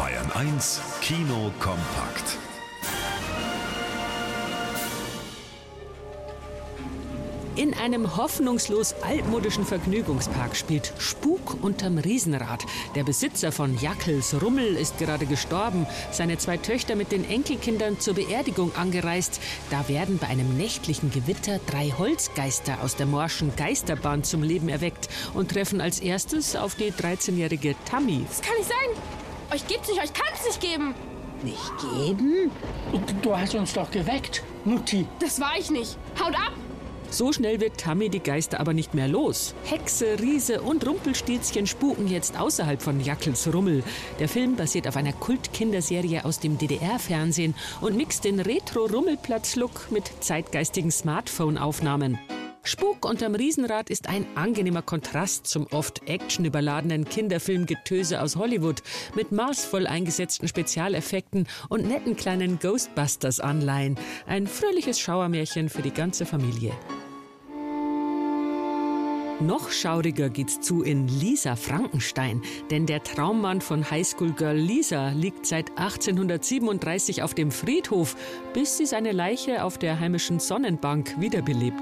Bayern 1 Kino kompakt. In einem hoffnungslos altmodischen Vergnügungspark spielt Spuk unterm Riesenrad. Der Besitzer von Jackels Rummel ist gerade gestorben, seine zwei Töchter mit den Enkelkindern zur Beerdigung angereist. Da werden bei einem nächtlichen Gewitter drei Holzgeister aus der morschen Geisterbahn zum Leben erweckt und treffen als erstes auf die 13-jährige Tammy. Das kann nicht sein. Euch gibt's nicht, euch kann's nicht geben. Nicht geben? Du, hast uns doch geweckt, Mutti. Das war ich nicht. Haut ab! So schnell wird Tammy die Geister aber nicht mehr los. Hexe, Riese und Rumpelstilzchen spuken jetzt außerhalb von Jackels Rummel. Der Film basiert auf einer Kult-Kinderserie aus dem DDR-Fernsehen und mixt den Retro-Rummelplatz-Look mit zeitgeistigen Smartphone-Aufnahmen. Spuk unterm Riesenrad ist ein angenehmer Kontrast zum oft actionüberladenen Kinderfilmgetöse aus Hollywood mit maßvoll eingesetzten Spezialeffekten und netten kleinen Ghostbusters-Anleihen. Ein fröhliches Schauermärchen für die ganze Familie. Noch schauriger geht's zu in Lisa Frankenstein, denn der Traummann von Highschool-Girl Lisa liegt seit 1837 auf dem Friedhof, bis sie seine Leiche auf der heimischen Sonnenbank wiederbelebt.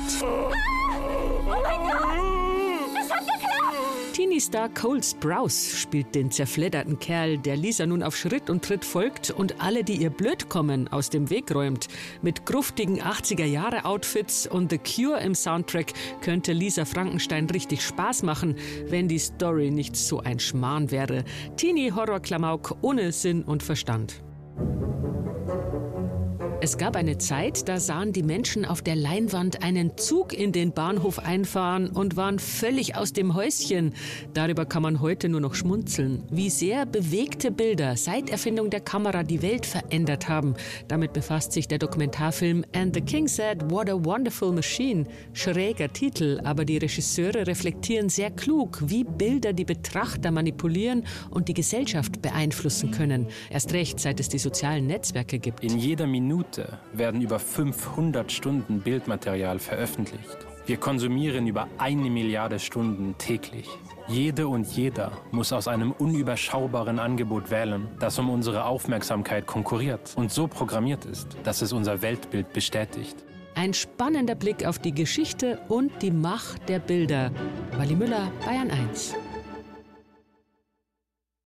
Teenie-Star Cole Sprouse spielt den zerfledderten Kerl, der Lisa nun auf Schritt und Tritt folgt und alle, die ihr blöd kommen, aus dem Weg räumt. Mit gruftigen 80er-Jahre-Outfits und The Cure im Soundtrack könnte Lisa Frankenstein richtig Spaß machen, wenn die Story nicht so ein Schmarrn wäre. Teenie-Horror-Klamauk ohne Sinn und Verstand. Es gab eine Zeit, da sahen die Menschen auf der Leinwand einen Zug in den Bahnhof einfahren und waren völlig aus dem Häuschen. Darüber kann man heute nur noch schmunzeln. Wie sehr bewegte Bilder seit Erfindung der Kamera die Welt verändert haben. Damit befasst sich der Dokumentarfilm And the King Said, What a Wonderful Machine. Schräger Titel, aber die Regisseure reflektieren sehr klug, wie Bilder die Betrachter manipulieren und die Gesellschaft beeinflussen können. Erst recht, seit es die sozialen Netzwerke gibt. In jeder Minute werden über 500 Stunden Bildmaterial veröffentlicht. Wir konsumieren über eine Milliarde Stunden täglich. Jede und jeder muss aus einem unüberschaubaren Angebot wählen, das um unsere Aufmerksamkeit konkurriert und so programmiert ist, dass es unser Weltbild bestätigt. Ein spannender Blick auf die Geschichte und die Macht der Bilder. Wally Müller, Bayern 1.